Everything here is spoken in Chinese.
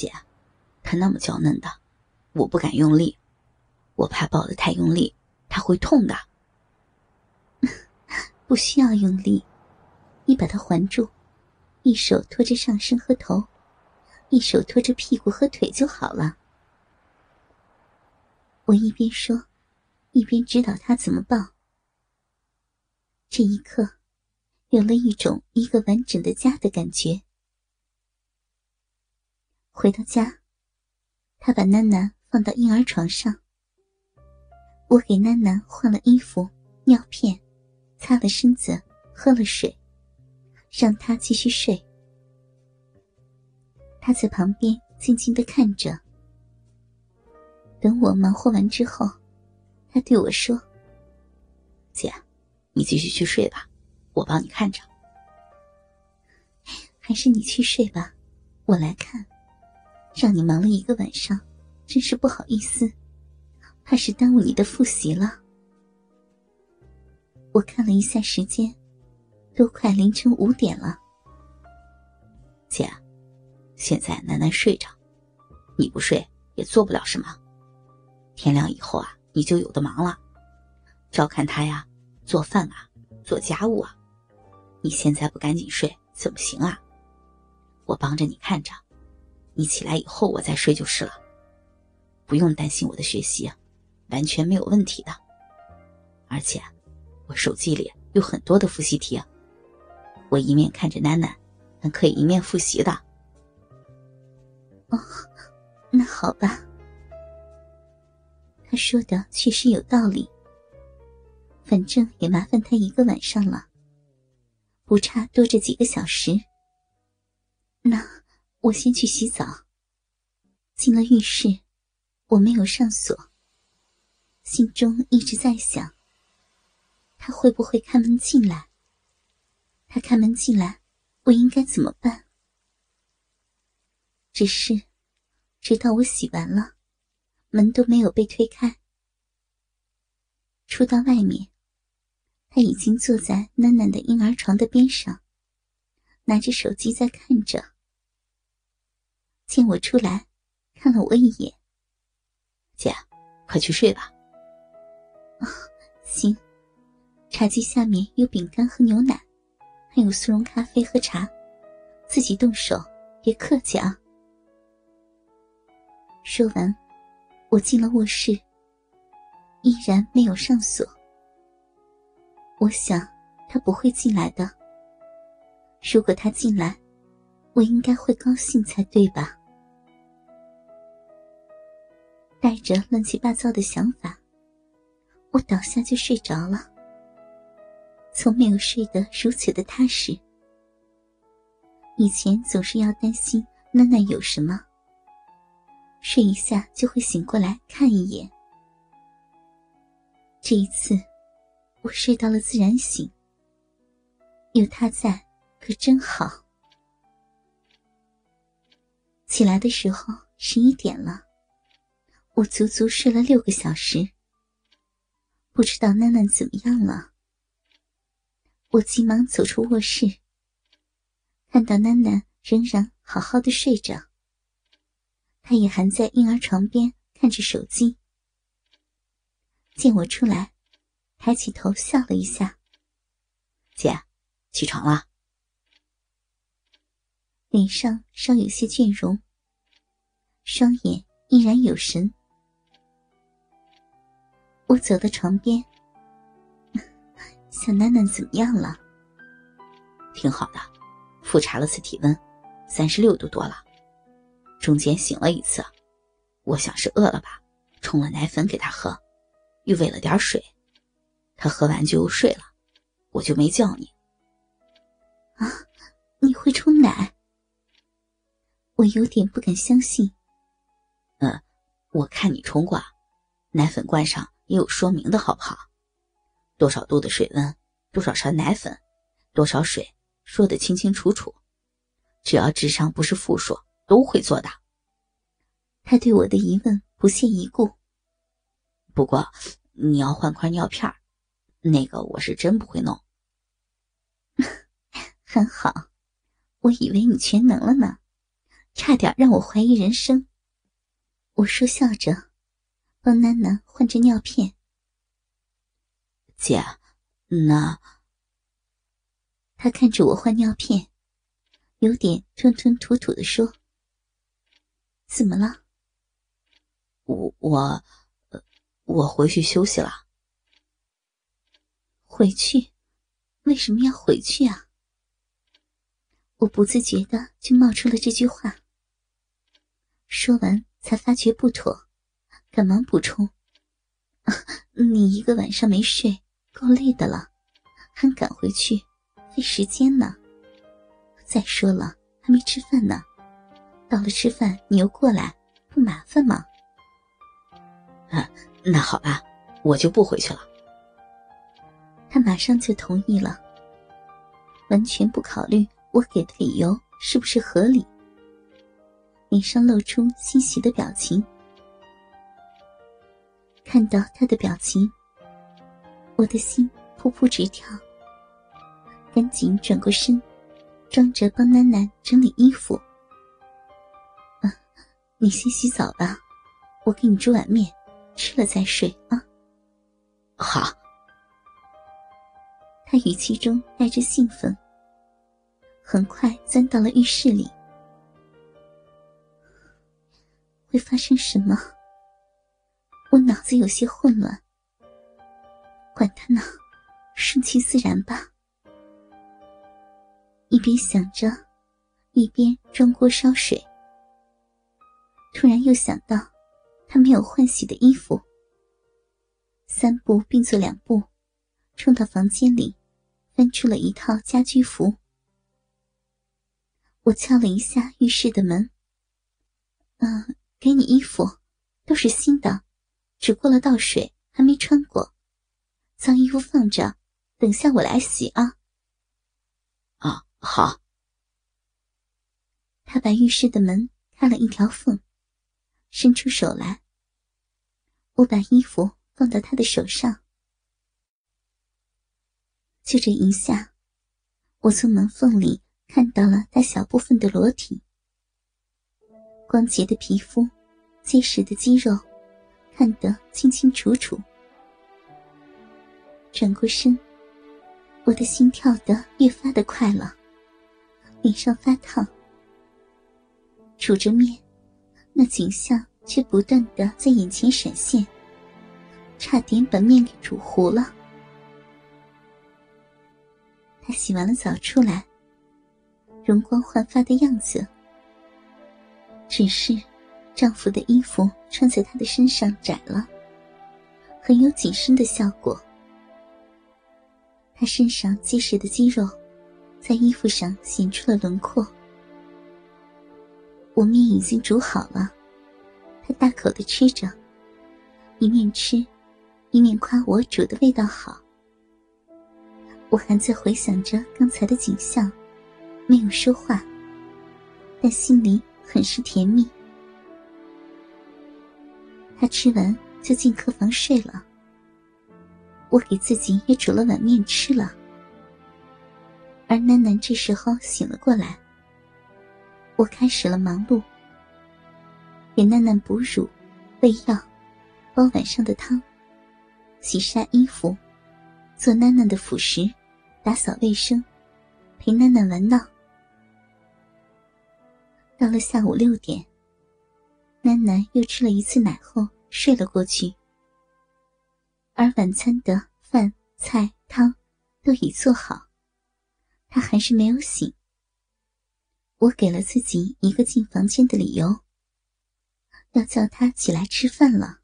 姐，他那么娇嫩的，我不敢用力，我怕抱得太用力，他会痛的。不需要用力，你把他环住，一手托着上身和头，一手托着屁股和腿就好了。我一边说，一边指导他怎么抱。这一刻，有了一种一个完整的家的感觉。回到家，他把囡囡放到婴儿床上，我给囡囡换了衣服、尿片，擦了身子，喝了水，让他继续睡。他在旁边静静的看着。等我忙活完之后，他对我说：“姐，你继续去睡吧，我帮你看着。还是你去睡吧，我来看。让你忙了一个晚上，真是不好意思，怕是耽误你的复习了。”我看了一下时间，都快凌晨五点了。姐，现在楠楠睡着，你不睡也做不了什么。天亮以后啊，你就有的忙了，照看他呀，做饭啊，做家务啊。你现在不赶紧睡怎么行啊？我帮着你看着，你起来以后我再睡就是了。不用担心我的学习，完全没有问题的。而且，我手机里有很多的复习题，我一面看着楠楠，还可以一面复习的。哦，那好吧。他说的确实有道理。反正也麻烦他一个晚上了，不差多这几个小时。那我先去洗澡。进了浴室，我没有上锁，心中一直在想：他会不会开门进来？他开门进来，我应该怎么办？只是，直到我洗完了。门都没有被推开，出到外面，他已经坐在囡囡的婴儿床的边上，拿着手机在看着。见我出来，看了我一眼：“姐，快去睡吧。”“啊，行。”茶几下面有饼干和牛奶，还有速溶咖啡和茶，自己动手，别客气啊。说完。我进了卧室，依然没有上锁。我想他不会进来的。如果他进来，我应该会高兴才对吧？带着乱七八糟的想法，我倒下就睡着了。从没有睡得如此的踏实。以前总是要担心囡囡有什么。睡一下就会醒过来看一眼。这一次，我睡到了自然醒。有他在，可真好。起来的时候十一点了，我足足睡了六个小时。不知道囡囡怎么样了。我急忙走出卧室，看到囡囡仍然好好的睡着。她也还在婴儿床边看着手机，见我出来，抬起头笑了一下：“姐，起床了。”脸上稍有些倦容，双眼依然有神。我走到床边：“小囡囡怎么样了？”“挺好的，复查了次体温，三十六度多了。”中间醒了一次，我想是饿了吧，冲了奶粉给他喝，又喂了点水，他喝完就又睡了，我就没叫你。啊，你会冲奶？我有点不敢相信。嗯，我看你冲过，奶粉罐上也有说明的好不好？多少度的水温，多少勺奶粉，多少水，说得清清楚楚，只要智商不是负数。都会做的。他对我的疑问不屑一顾。不过，你要换块尿片那个我是真不会弄。很好，我以为你全能了呢，差点让我怀疑人生。我说笑着，帮楠楠换着尿片。姐，那……他看着我换尿片，有点吞吞吐吐的说：“怎么了？”我我，我回去休息了。回去？为什么要回去啊？我不自觉的就冒出了这句话。说完，才发觉不妥，赶忙补充：“你一个晚上没睡，够累的了，还赶回去，费时间呢。再说了，还没吃饭呢，到了吃饭你又过来，不麻烦吗？”啊，那好吧，我就不回去了。他马上就同意了，完全不考虑我给的理由是不是合理，脸上露出欣喜的表情。看到他的表情，我的心扑扑直跳，赶紧转过身，装着帮楠楠整理衣服。啊，你先洗澡吧，我给你煮碗面。吃了再睡啊。好。他语气中带着兴奋，很快钻到了浴室里。会发生什么？我脑子有些混乱。管他呢，顺其自然吧。一边想着，一边装锅烧水。突然又想到。他没有换洗的衣服，三步并作两步，冲到房间里，翻出了一套家居服。我敲了一下浴室的门，“嗯，给你衣服，都是新的，只过了倒水，还没穿过，脏衣服放着，等下我来洗啊。”“啊，好。”他把浴室的门开了一条缝。伸出手来，我把衣服放到他的手上，就这一下，我从门缝里看到了他小部分的裸体，光洁的皮肤，结实的肌肉，看得清清楚楚。转过身，我的心跳得越发的快了，脸上发烫，煮着面。那景象却不断的在眼前闪现，差点把面给煮糊了。他洗完了澡出来，容光焕发的样子。只是，丈夫的衣服穿在他的身上窄了，很有紧身的效果。他身上结实的肌肉，在衣服上显出了轮廓。我面已经煮好了，他大口的吃着，一面吃，一面夸我煮的味道好。我还在回想着刚才的景象，没有说话，但心里很是甜蜜。他吃完就进客房睡了，我给自己也煮了碗面吃了，而楠楠这时候醒了过来。我开始了忙碌，给楠楠哺乳、喂药、煲晚上的汤、洗晒衣服、做楠楠的辅食、打扫卫生、陪楠楠玩闹。到了下午六点，楠楠又吃了一次奶后睡了过去，而晚餐的饭菜汤都已做好，他还是没有醒。我给了自己一个进房间的理由，要叫他起来吃饭了。